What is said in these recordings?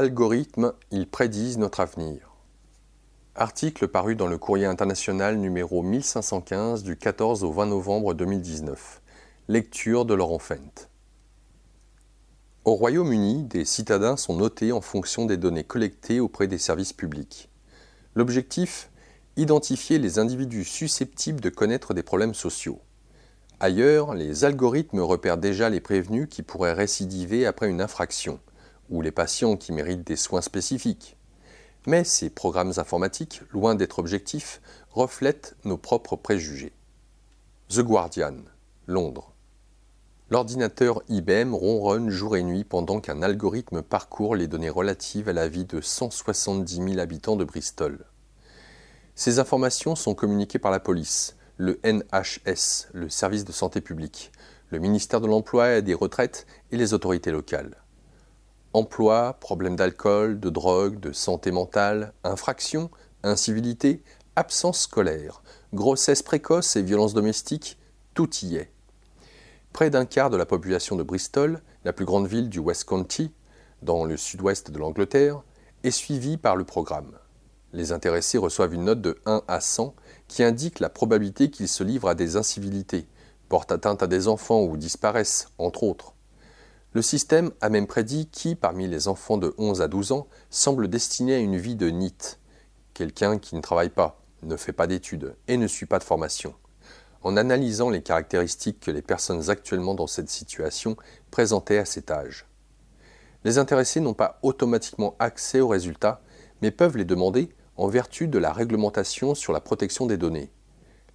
Algorithmes, ils prédisent notre avenir. Article paru dans le Courrier international numéro 1515 du 14 au 20 novembre 2019. Lecture de Laurent Fent. Au Royaume-Uni, des citadins sont notés en fonction des données collectées auprès des services publics. L'objectif Identifier les individus susceptibles de connaître des problèmes sociaux. Ailleurs, les algorithmes repèrent déjà les prévenus qui pourraient récidiver après une infraction ou les patients qui méritent des soins spécifiques. Mais ces programmes informatiques, loin d'être objectifs, reflètent nos propres préjugés. The Guardian, Londres. L'ordinateur IBM ronronne jour et nuit pendant qu'un algorithme parcourt les données relatives à la vie de 170 000 habitants de Bristol. Ces informations sont communiquées par la police, le NHS, le service de santé publique, le ministère de l'Emploi et des Retraites et les autorités locales. Emploi, problèmes d'alcool, de drogue, de santé mentale, infractions, incivilité, absence scolaire, grossesse précoce et violences domestiques, tout y est. Près d'un quart de la population de Bristol, la plus grande ville du West County, dans le sud-ouest de l'Angleterre, est suivie par le programme. Les intéressés reçoivent une note de 1 à 100 qui indique la probabilité qu'ils se livrent à des incivilités, portent atteinte à des enfants ou disparaissent, entre autres. Le système a même prédit qui, parmi les enfants de 11 à 12 ans, semble destiné à une vie de NIT, quelqu'un qui ne travaille pas, ne fait pas d'études et ne suit pas de formation. En analysant les caractéristiques que les personnes actuellement dans cette situation présentaient à cet âge. Les intéressés n'ont pas automatiquement accès aux résultats, mais peuvent les demander en vertu de la réglementation sur la protection des données.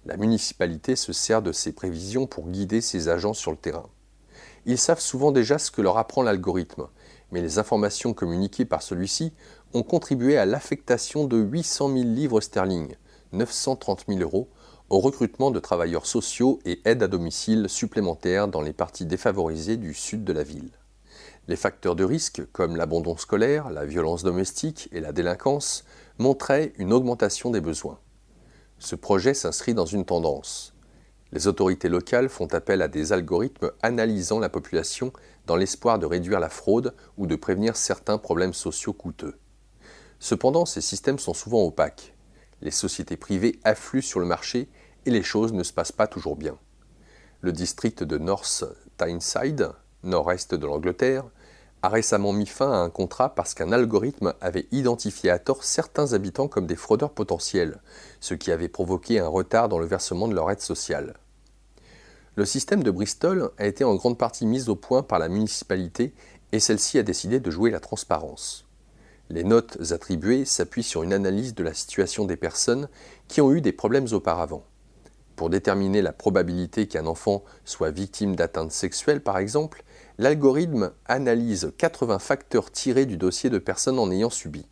La municipalité se sert de ces prévisions pour guider ses agents sur le terrain. Ils savent souvent déjà ce que leur apprend l'algorithme, mais les informations communiquées par celui-ci ont contribué à l'affectation de 800 000 livres sterling, 930 000 euros, au recrutement de travailleurs sociaux et aides à domicile supplémentaires dans les parties défavorisées du sud de la ville. Les facteurs de risque, comme l'abandon scolaire, la violence domestique et la délinquance, montraient une augmentation des besoins. Ce projet s'inscrit dans une tendance. Les autorités locales font appel à des algorithmes analysant la population dans l'espoir de réduire la fraude ou de prévenir certains problèmes sociaux coûteux. Cependant, ces systèmes sont souvent opaques. Les sociétés privées affluent sur le marché et les choses ne se passent pas toujours bien. Le district de North Tyneside, nord-est de l'Angleterre, a récemment mis fin à un contrat parce qu'un algorithme avait identifié à tort certains habitants comme des fraudeurs potentiels, ce qui avait provoqué un retard dans le versement de leur aide sociale. Le système de Bristol a été en grande partie mis au point par la municipalité et celle-ci a décidé de jouer la transparence. Les notes attribuées s'appuient sur une analyse de la situation des personnes qui ont eu des problèmes auparavant. Pour déterminer la probabilité qu'un enfant soit victime d'atteinte sexuelle, par exemple, l'algorithme analyse 80 facteurs tirés du dossier de personnes en ayant subi.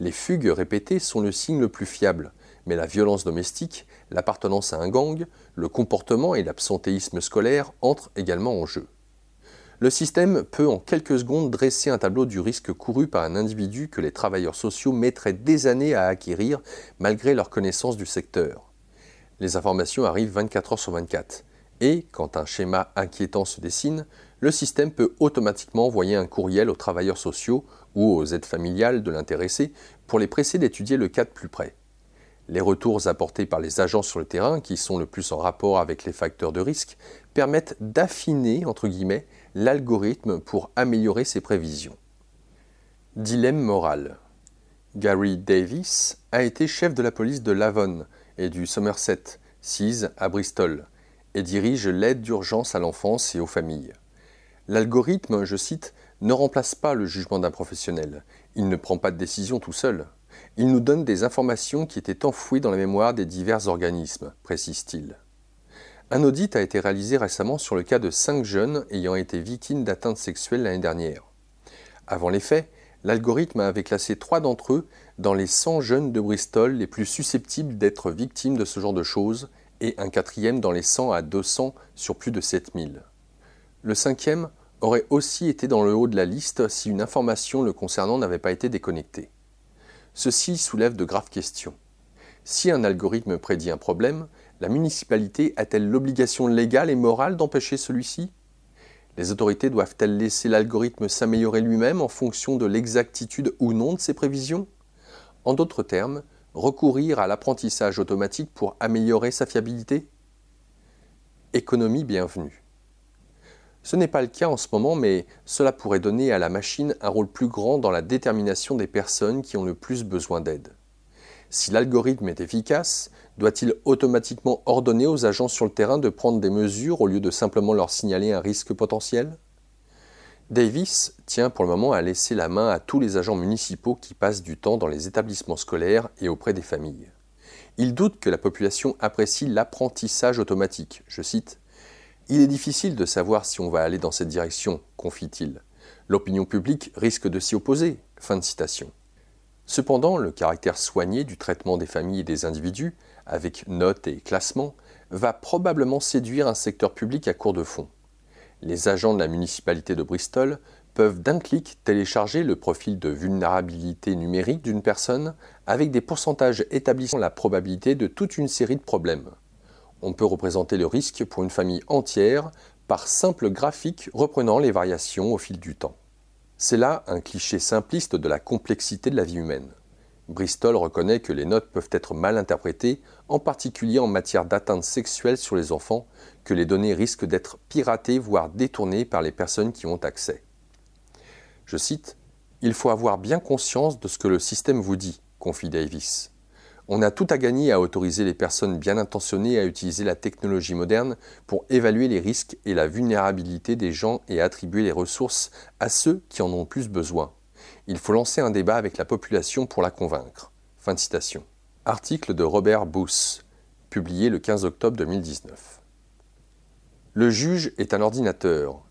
Les fugues répétées sont le signe le plus fiable, mais la violence domestique, l'appartenance à un gang, le comportement et l'absentéisme scolaire entrent également en jeu. Le système peut en quelques secondes dresser un tableau du risque couru par un individu que les travailleurs sociaux mettraient des années à acquérir malgré leur connaissance du secteur. Les informations arrivent 24 heures sur 24. Et, quand un schéma inquiétant se dessine, le système peut automatiquement envoyer un courriel aux travailleurs sociaux ou aux aides familiales de l'intéressé pour les presser d'étudier le cas de plus près. Les retours apportés par les agents sur le terrain, qui sont le plus en rapport avec les facteurs de risque, permettent d'affiner, entre guillemets, l'algorithme pour améliorer ses prévisions. Dilemme moral. Gary Davis a été chef de la police de Lavon et du Somerset, Seas à Bristol, et dirige l'aide d'urgence à l'enfance et aux familles. L'algorithme, je cite, ne remplace pas le jugement d'un professionnel. Il ne prend pas de décision tout seul. Il nous donne des informations qui étaient enfouies dans la mémoire des divers organismes, précise-t-il. Un audit a été réalisé récemment sur le cas de cinq jeunes ayant été victimes d'atteintes sexuelles l'année dernière. Avant les faits, l'algorithme avait classé trois d'entre eux dans les 100 jeunes de Bristol les plus susceptibles d'être victimes de ce genre de choses et un quatrième dans les 100 à 200 sur plus de 7000. Le cinquième aurait aussi été dans le haut de la liste si une information le concernant n'avait pas été déconnectée. Ceci soulève de graves questions. Si un algorithme prédit un problème, la municipalité a-t-elle l'obligation légale et morale d'empêcher celui-ci? Les autorités doivent-elles laisser l'algorithme s'améliorer lui-même en fonction de l'exactitude ou non de ses prévisions? En d'autres termes, recourir à l'apprentissage automatique pour améliorer sa fiabilité? Économie bienvenue. Ce n'est pas le cas en ce moment, mais cela pourrait donner à la machine un rôle plus grand dans la détermination des personnes qui ont le plus besoin d'aide. Si l'algorithme est efficace, doit-il automatiquement ordonner aux agents sur le terrain de prendre des mesures au lieu de simplement leur signaler un risque potentiel? Davis tient pour le moment à laisser la main à tous les agents municipaux qui passent du temps dans les établissements scolaires et auprès des familles. Il doute que la population apprécie l'apprentissage automatique. Je cite Il est difficile de savoir si on va aller dans cette direction, confie-t-il. L'opinion publique risque de s'y opposer. Cependant, le caractère soigné du traitement des familles et des individus, avec notes et classements, va probablement séduire un secteur public à court de fonds. Les agents de la municipalité de Bristol peuvent d'un clic télécharger le profil de vulnérabilité numérique d'une personne avec des pourcentages établissant la probabilité de toute une série de problèmes. On peut représenter le risque pour une famille entière par simple graphique reprenant les variations au fil du temps. C'est là un cliché simpliste de la complexité de la vie humaine. Bristol reconnaît que les notes peuvent être mal interprétées, en particulier en matière d'atteinte sexuelle sur les enfants, que les données risquent d'être piratées voire détournées par les personnes qui ont accès. Je cite Il faut avoir bien conscience de ce que le système vous dit, confie Davis. On a tout à gagner à autoriser les personnes bien intentionnées à utiliser la technologie moderne pour évaluer les risques et la vulnérabilité des gens et attribuer les ressources à ceux qui en ont plus besoin. Il faut lancer un débat avec la population pour la convaincre. Fin de citation. Article de Robert Booth, publié le 15 octobre 2019. Le juge est un ordinateur.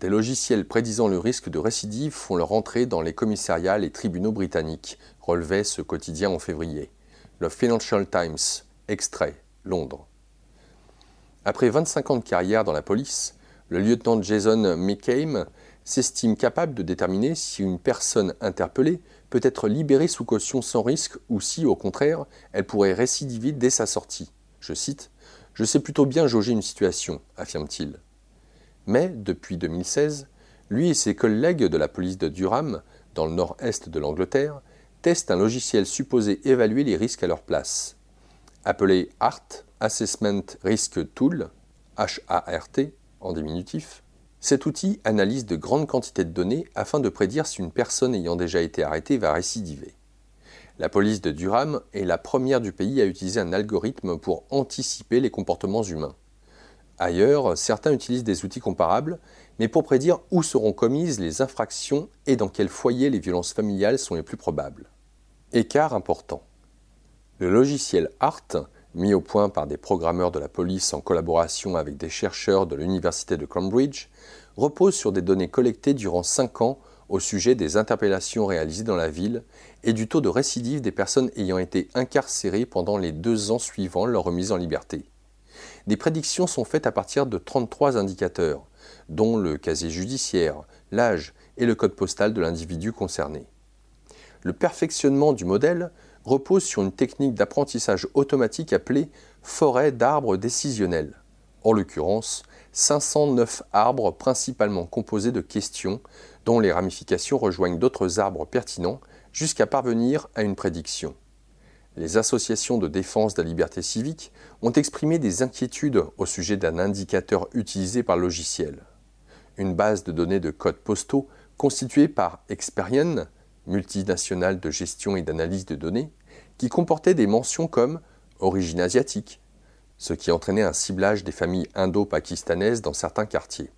Des logiciels prédisant le risque de récidive font leur entrée dans les commissariats et tribunaux britanniques, relevait ce quotidien en février. Le Financial Times, extrait, Londres. Après 25 ans de carrière dans la police, le lieutenant Jason McCain s'estime capable de déterminer si une personne interpellée peut être libérée sous caution sans risque ou si, au contraire, elle pourrait récidiver dès sa sortie. Je cite Je sais plutôt bien jauger une situation, affirme-t-il. Mais, depuis 2016, lui et ses collègues de la police de Durham, dans le nord-est de l'Angleterre, testent un logiciel supposé évaluer les risques à leur place. Appelé ART, Assessment Risk Tool, H-A-R-T en diminutif, cet outil analyse de grandes quantités de données afin de prédire si une personne ayant déjà été arrêtée va récidiver. La police de Durham est la première du pays à utiliser un algorithme pour anticiper les comportements humains. Ailleurs, certains utilisent des outils comparables, mais pour prédire où seront commises les infractions et dans quel foyer les violences familiales sont les plus probables. Écart important. Le logiciel ART, mis au point par des programmeurs de la police en collaboration avec des chercheurs de l'Université de Cambridge, repose sur des données collectées durant 5 ans au sujet des interpellations réalisées dans la ville et du taux de récidive des personnes ayant été incarcérées pendant les deux ans suivant leur remise en liberté. Des prédictions sont faites à partir de 33 indicateurs, dont le casier judiciaire, l'âge et le code postal de l'individu concerné. Le perfectionnement du modèle repose sur une technique d'apprentissage automatique appelée forêt d'arbres décisionnels. En l'occurrence, 509 arbres principalement composés de questions dont les ramifications rejoignent d'autres arbres pertinents jusqu'à parvenir à une prédiction. Les associations de défense de la liberté civique ont exprimé des inquiétudes au sujet d'un indicateur utilisé par le logiciel. Une base de données de codes postaux constituée par Experian multinationale de gestion et d'analyse de données, qui comportait des mentions comme origine asiatique, ce qui entraînait un ciblage des familles indo-pakistanaises dans certains quartiers.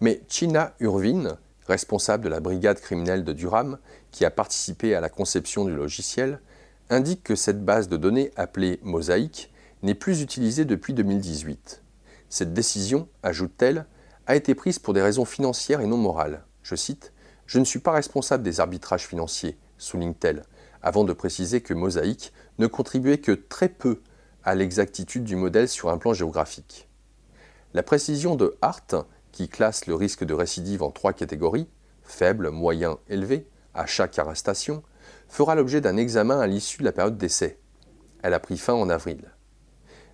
Mais China Urvin, responsable de la brigade criminelle de Durham, qui a participé à la conception du logiciel, indique que cette base de données appelée Mosaïque n'est plus utilisée depuis 2018. Cette décision, ajoute-t-elle, a été prise pour des raisons financières et non morales. Je cite je ne suis pas responsable des arbitrages financiers, souligne-t-elle, avant de préciser que Mosaïque ne contribuait que très peu à l'exactitude du modèle sur un plan géographique. La précision de Hart, qui classe le risque de récidive en trois catégories, faible, moyen, élevé, à chaque arrestation, fera l'objet d'un examen à l'issue de la période d'essai. Elle a pris fin en avril.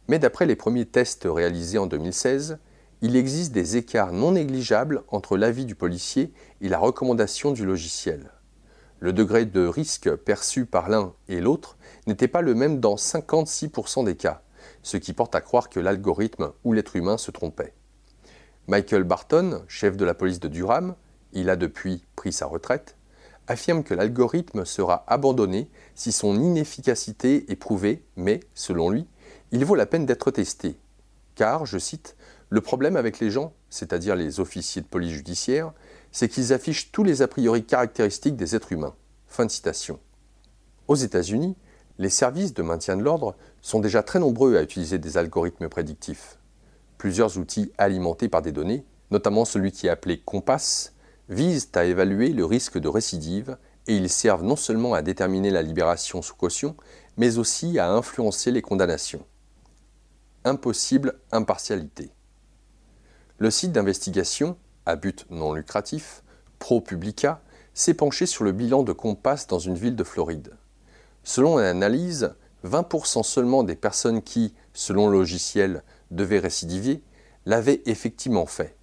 Mais d'après les premiers tests réalisés en 2016, il existe des écarts non négligeables entre l'avis du policier et la recommandation du logiciel. Le degré de risque perçu par l'un et l'autre n'était pas le même dans 56% des cas, ce qui porte à croire que l'algorithme ou l'être humain se trompait. Michael Barton, chef de la police de Durham, il a depuis pris sa retraite, affirme que l'algorithme sera abandonné si son inefficacité est prouvée, mais, selon lui, il vaut la peine d'être testé. Car, je cite, le problème avec les gens, c'est-à-dire les officiers de police judiciaire, c'est qu'ils affichent tous les a priori caractéristiques des êtres humains. Fin de citation. Aux États-Unis, les services de maintien de l'ordre sont déjà très nombreux à utiliser des algorithmes prédictifs. Plusieurs outils alimentés par des données, notamment celui qui est appelé Compass, visent à évaluer le risque de récidive et ils servent non seulement à déterminer la libération sous caution, mais aussi à influencer les condamnations. Impossible impartialité. Le site d'investigation, à but non lucratif, ProPublica, s'est penché sur le bilan de Compass dans une ville de Floride. Selon l'analyse, 20% seulement des personnes qui, selon le logiciel, devaient récidiver, l'avaient effectivement fait.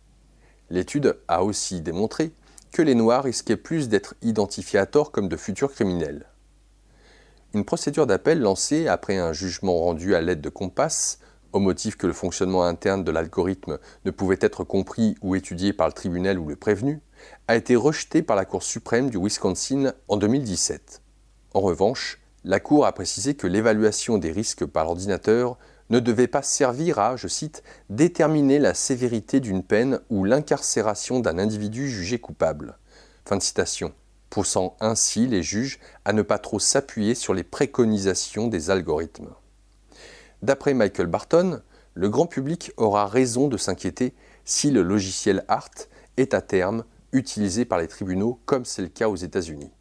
L'étude a aussi démontré que les Noirs risquaient plus d'être identifiés à tort comme de futurs criminels. Une procédure d'appel lancée après un jugement rendu à l'aide de Compass, au motif que le fonctionnement interne de l'algorithme ne pouvait être compris ou étudié par le tribunal ou le prévenu, a été rejetée par la Cour suprême du Wisconsin en 2017. En revanche, la Cour a précisé que l'évaluation des risques par l'ordinateur ne devait pas servir à, je cite, déterminer la sévérité d'une peine ou l'incarcération d'un individu jugé coupable. Fin de citation poussant ainsi les juges à ne pas trop s'appuyer sur les préconisations des algorithmes. D'après Michael Barton, le grand public aura raison de s'inquiéter si le logiciel ART est à terme utilisé par les tribunaux comme c'est le cas aux États-Unis.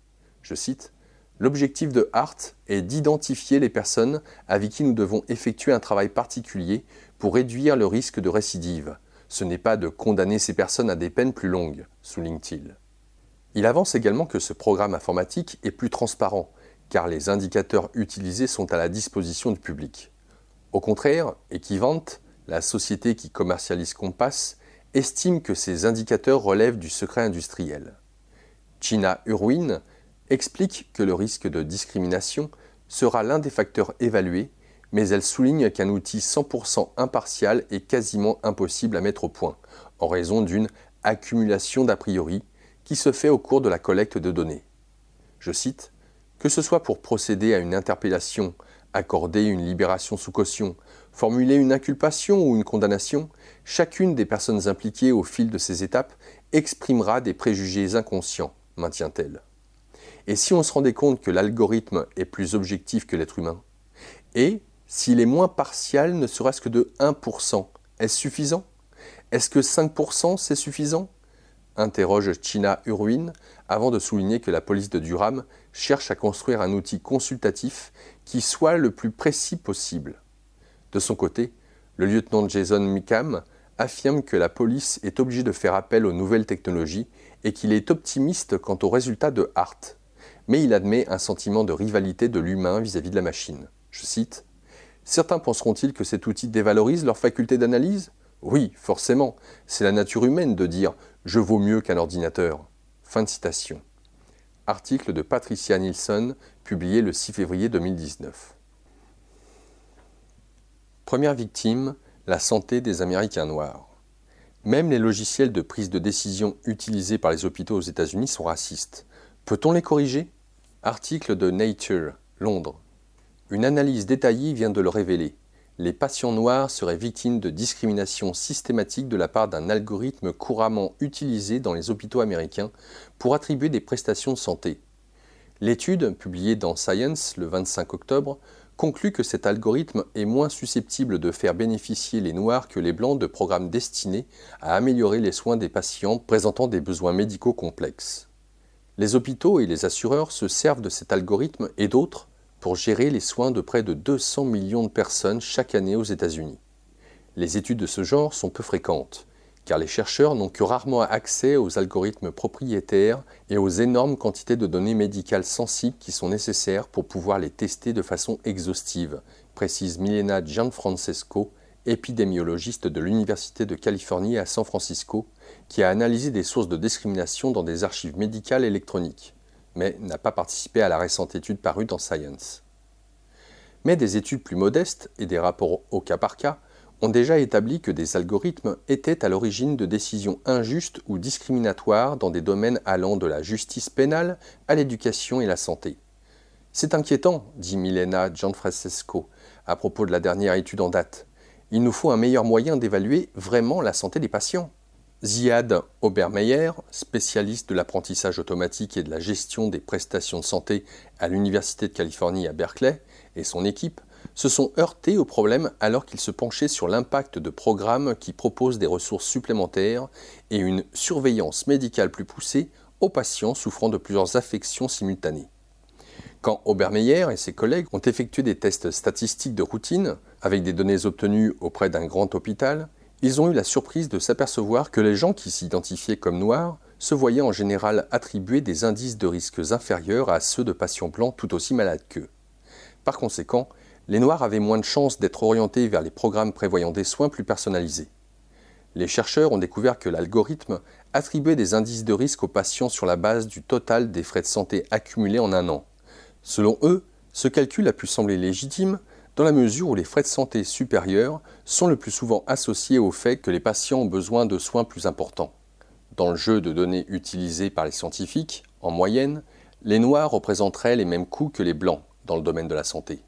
Je cite L'objectif de ART est d'identifier les personnes avec qui nous devons effectuer un travail particulier pour réduire le risque de récidive. Ce n'est pas de condamner ces personnes à des peines plus longues, souligne-t-il. Il avance également que ce programme informatique est plus transparent, car les indicateurs utilisés sont à la disposition du public. Au contraire, Equivant, la société qui commercialise Compass, estime que ces indicateurs relèvent du secret industriel. China Urwin explique que le risque de discrimination sera l'un des facteurs évalués, mais elle souligne qu'un outil 100% impartial est quasiment impossible à mettre au point, en raison d'une accumulation d'a priori qui se fait au cours de la collecte de données. Je cite Que ce soit pour procéder à une interpellation, accorder une libération sous caution, formuler une inculpation ou une condamnation, chacune des personnes impliquées au fil de ces étapes exprimera des préjugés inconscients, maintient-elle. Et si on se rendait compte que l'algorithme est plus objectif que l'être humain Et s'il est moins partial, ne serait-ce que de 1%, est-ce suffisant? Est-ce que 5% c'est suffisant? Interroge China Urwin avant de souligner que la police de Durham cherche à construire un outil consultatif qui soit le plus précis possible. De son côté, le lieutenant Jason Mickham affirme que la police est obligée de faire appel aux nouvelles technologies et qu'il est optimiste quant aux résultats de Hart. Mais il admet un sentiment de rivalité de l'humain vis-à-vis de la machine. Je cite Certains penseront-ils que cet outil dévalorise leur faculté d'analyse? Oui, forcément. C'est la nature humaine de dire je vaux mieux qu'un ordinateur. Fin de citation. Article de Patricia Nielsen, publié le 6 février 2019. Première victime, la santé des Américains noirs. Même les logiciels de prise de décision utilisés par les hôpitaux aux États-Unis sont racistes. Peut-on les corriger? Article de Nature, Londres. Une analyse détaillée vient de le révéler les patients noirs seraient victimes de discrimination systématique de la part d'un algorithme couramment utilisé dans les hôpitaux américains pour attribuer des prestations de santé. L'étude, publiée dans Science le 25 octobre, conclut que cet algorithme est moins susceptible de faire bénéficier les noirs que les blancs de programmes destinés à améliorer les soins des patients présentant des besoins médicaux complexes. Les hôpitaux et les assureurs se servent de cet algorithme et d'autres pour gérer les soins de près de 200 millions de personnes chaque année aux États-Unis. Les études de ce genre sont peu fréquentes, car les chercheurs n'ont que rarement accès aux algorithmes propriétaires et aux énormes quantités de données médicales sensibles qui sont nécessaires pour pouvoir les tester de façon exhaustive, précise Milena Gianfrancesco, épidémiologiste de l'Université de Californie à San Francisco, qui a analysé des sources de discrimination dans des archives médicales électroniques, mais n'a pas participé à la récente étude parue dans Science. Mais des études plus modestes et des rapports au cas par cas ont déjà établi que des algorithmes étaient à l'origine de décisions injustes ou discriminatoires dans des domaines allant de la justice pénale à l'éducation et la santé. C'est inquiétant, dit Milena Gianfrancesco à propos de la dernière étude en date. Il nous faut un meilleur moyen d'évaluer vraiment la santé des patients. Ziad Obermeyer, spécialiste de l'apprentissage automatique et de la gestion des prestations de santé à l'Université de Californie à Berkeley, et son équipe se sont heurtés au problème alors qu'ils se penchaient sur l'impact de programmes qui proposent des ressources supplémentaires et une surveillance médicale plus poussée aux patients souffrant de plusieurs affections simultanées. Quand Obermeyer et ses collègues ont effectué des tests statistiques de routine avec des données obtenues auprès d'un grand hôpital, ils ont eu la surprise de s'apercevoir que les gens qui s'identifiaient comme noirs se voyaient en général attribuer des indices de risques inférieurs à ceux de patients blancs tout aussi malades qu'eux. Par conséquent, les noirs avaient moins de chances d'être orientés vers les programmes prévoyant des soins plus personnalisés. Les chercheurs ont découvert que l'algorithme attribuait des indices de risque aux patients sur la base du total des frais de santé accumulés en un an. Selon eux, ce calcul a pu sembler légitime dans la mesure où les frais de santé supérieurs sont le plus souvent associés au fait que les patients ont besoin de soins plus importants. Dans le jeu de données utilisé par les scientifiques, en moyenne, les noirs représenteraient les mêmes coûts que les blancs dans le domaine de la santé.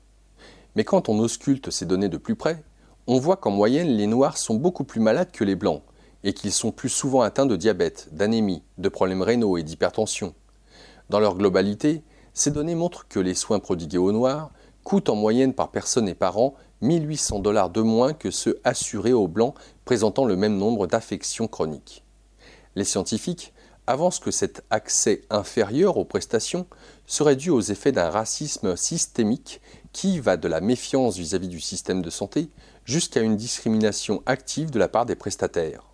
Mais quand on ausculte ces données de plus près, on voit qu'en moyenne, les noirs sont beaucoup plus malades que les blancs et qu'ils sont plus souvent atteints de diabète, d'anémie, de problèmes rénaux et d'hypertension. Dans leur globalité, ces données montrent que les soins prodigués aux noirs coûtent en moyenne par personne et par an 1800 dollars de moins que ceux assurés aux blancs présentant le même nombre d'affections chroniques. Les scientifiques avancent que cet accès inférieur aux prestations serait dû aux effets d'un racisme systémique qui va de la méfiance vis-à-vis du système de santé jusqu'à une discrimination active de la part des prestataires.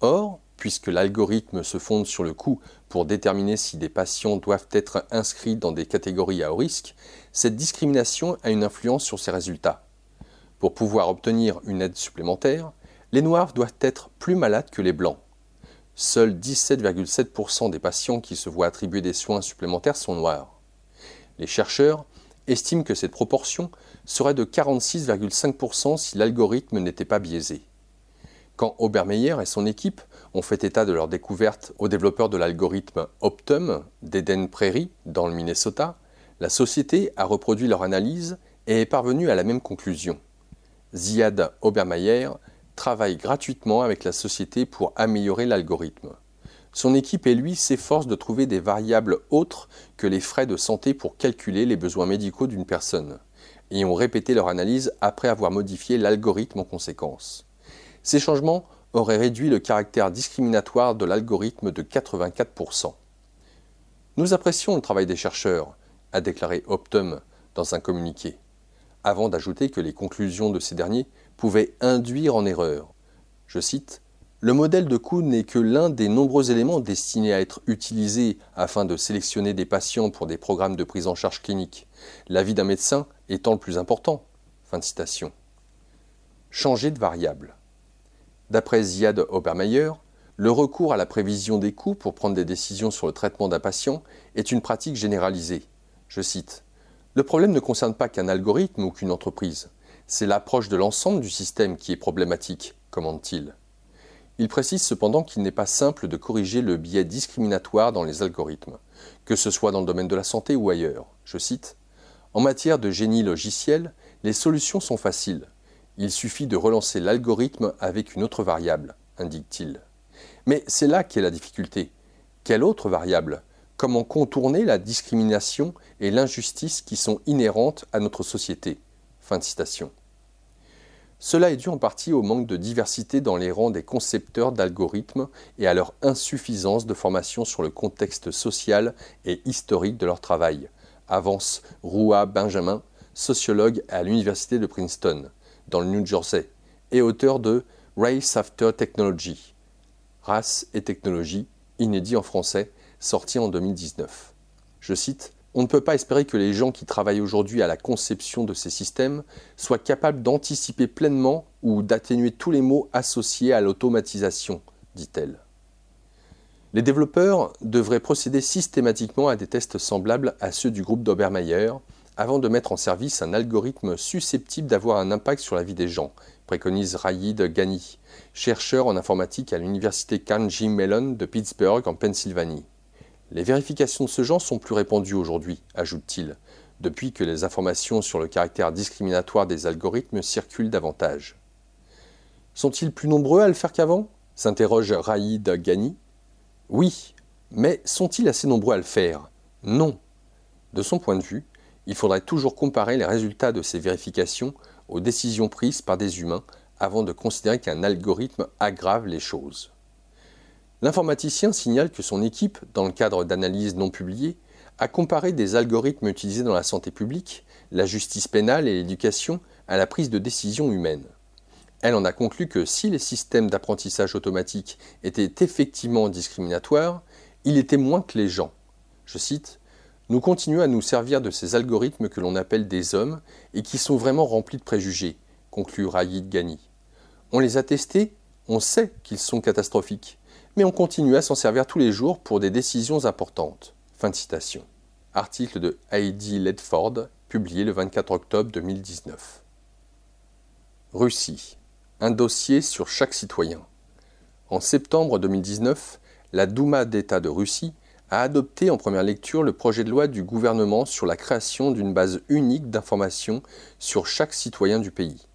Or, puisque l'algorithme se fonde sur le coût pour déterminer si des patients doivent être inscrits dans des catégories à haut risque, cette discrimination a une influence sur ces résultats. Pour pouvoir obtenir une aide supplémentaire, les noirs doivent être plus malades que les blancs. Seuls 17,7% des patients qui se voient attribuer des soins supplémentaires sont noirs. Les chercheurs estiment que cette proportion serait de 46,5% si l'algorithme n'était pas biaisé. Quand Obermeyer et son équipe ont fait état de leur découverte aux développeurs de l'algorithme Optum d'Eden Prairie dans le Minnesota, la société a reproduit leur analyse et est parvenue à la même conclusion. Ziad Obermeyer travaille gratuitement avec la société pour améliorer l'algorithme. Son équipe et lui s'efforcent de trouver des variables autres que les frais de santé pour calculer les besoins médicaux d'une personne, et ont répété leur analyse après avoir modifié l'algorithme en conséquence. Ces changements auraient réduit le caractère discriminatoire de l'algorithme de 84%. Nous apprécions le travail des chercheurs, a déclaré Optum dans un communiqué, avant d'ajouter que les conclusions de ces derniers pouvaient induire en erreur. Je cite le modèle de coût n'est que l'un des nombreux éléments destinés à être utilisés afin de sélectionner des patients pour des programmes de prise en charge clinique, l'avis d'un médecin étant le plus important. Fin de citation. Changer de variable. D'après Ziad Obermeyer, le recours à la prévision des coûts pour prendre des décisions sur le traitement d'un patient est une pratique généralisée. Je cite Le problème ne concerne pas qu'un algorithme ou qu'une entreprise. C'est l'approche de l'ensemble du système qui est problématique, commande-t-il. Il précise cependant qu'il n'est pas simple de corriger le biais discriminatoire dans les algorithmes, que ce soit dans le domaine de la santé ou ailleurs. Je cite En matière de génie logiciel, les solutions sont faciles. Il suffit de relancer l'algorithme avec une autre variable, indique-t-il. Mais c'est là qu'est la difficulté. Quelle autre variable? Comment contourner la discrimination et l'injustice qui sont inhérentes à notre société? Fin de citation. Cela est dû en partie au manque de diversité dans les rangs des concepteurs d'algorithmes et à leur insuffisance de formation sur le contexte social et historique de leur travail, avance Roua Benjamin, sociologue à l'Université de Princeton, dans le New Jersey, et auteur de Race After Technology, Race et technologie, inédit en français, sorti en 2019. Je cite On ne peut pas espérer que les gens qui travaillent aujourd'hui à la conception de ces systèmes soient capables d'anticiper pleinement ou d'atténuer tous les maux associés à l'automatisation, dit-elle. Les développeurs devraient procéder systématiquement à des tests semblables à ceux du groupe d'Obermeyer avant de mettre en service un algorithme susceptible d'avoir un impact sur la vie des gens, préconise Raïd Ghani, chercheur en informatique à l'université Carnegie Mellon de Pittsburgh en Pennsylvanie. Les vérifications de ce genre sont plus répandues aujourd'hui, ajoute-t-il, depuis que les informations sur le caractère discriminatoire des algorithmes circulent davantage. Sont-ils plus nombreux à le faire qu'avant? s'interroge Raïd Ghani. Oui, mais sont-ils assez nombreux à le faire? Non. De son point de vue, il faudrait toujours comparer les résultats de ces vérifications aux décisions prises par des humains avant de considérer qu'un algorithme aggrave les choses. L'informaticien signale que son équipe, dans le cadre d'analyses non publiées, a comparé des algorithmes utilisés dans la santé publique, la justice pénale et l'éducation à la prise de décision humaine. Elle en a conclu que si les systèmes d'apprentissage automatique étaient effectivement discriminatoires, il était moins que les gens. Je cite Nous continuons à nous servir de ces algorithmes que l'on appelle des hommes et qui sont vraiment remplis de préjugés, conclut Rayid Ghani. On les a testés, on sait qu'ils sont catastrophiques mais on continue à s'en servir tous les jours pour des décisions importantes. Fin de citation. Article de Heidi Ledford, publié le 24 octobre 2019. Russie. Un dossier sur chaque citoyen. En septembre 2019, la Douma d'État de Russie a adopté en première lecture le projet de loi du gouvernement sur la création d'une base unique d'informations sur chaque citoyen du pays.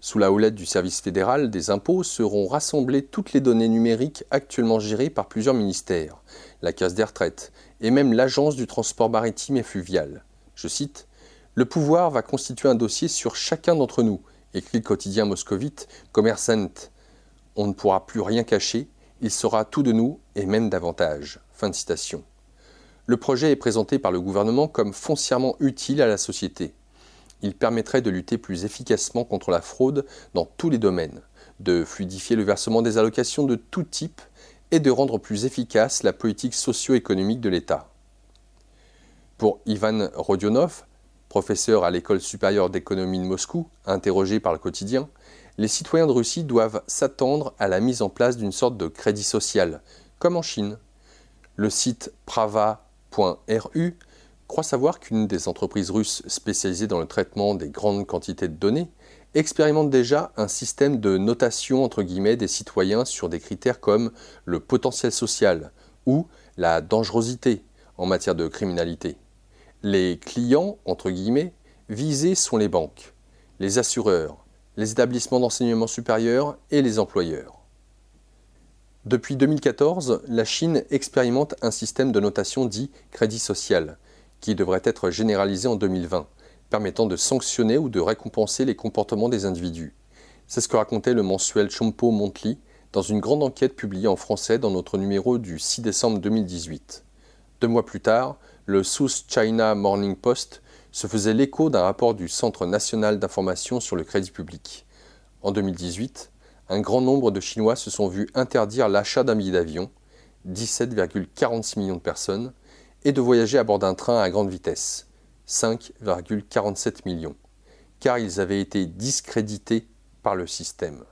Sous la houlette du service fédéral des impôts seront rassemblées toutes les données numériques actuellement gérées par plusieurs ministères, la Caisse des retraites et même l'Agence du transport maritime et fluvial. Je cite Le pouvoir va constituer un dossier sur chacun d'entre nous, écrit le quotidien moscovite Commerçant. On ne pourra plus rien cacher, il sera tout de nous et même davantage. Fin de citation. Le projet est présenté par le gouvernement comme foncièrement utile à la société il permettrait de lutter plus efficacement contre la fraude dans tous les domaines, de fluidifier le versement des allocations de tout type et de rendre plus efficace la politique socio-économique de l'État. Pour Ivan Rodionov, professeur à l'école supérieure d'économie de Moscou, interrogé par le quotidien, les citoyens de Russie doivent s'attendre à la mise en place d'une sorte de crédit social, comme en Chine. Le site prava.ru croit savoir qu'une des entreprises russes spécialisées dans le traitement des grandes quantités de données expérimente déjà un système de notation des citoyens sur des critères comme le potentiel social ou la dangerosité en matière de criminalité. Les clients entre guillemets visés sont les banques, les assureurs, les établissements d'enseignement supérieur et les employeurs. Depuis 2014, la Chine expérimente un système de notation dit crédit social, qui devrait être généralisé en 2020, permettant de sanctionner ou de récompenser les comportements des individus. C'est ce que racontait le mensuel Chompo Monthly dans une grande enquête publiée en français dans notre numéro du 6 décembre 2018. Deux mois plus tard, le South China Morning Post se faisait l'écho d'un rapport du Centre national d'information sur le crédit public. En 2018, un grand nombre de Chinois se sont vus interdire l'achat d'un billet d'avion, 17,46 millions de personnes, et de voyager à bord d'un train à grande vitesse, 5,47 millions, car ils avaient été discrédités par le système.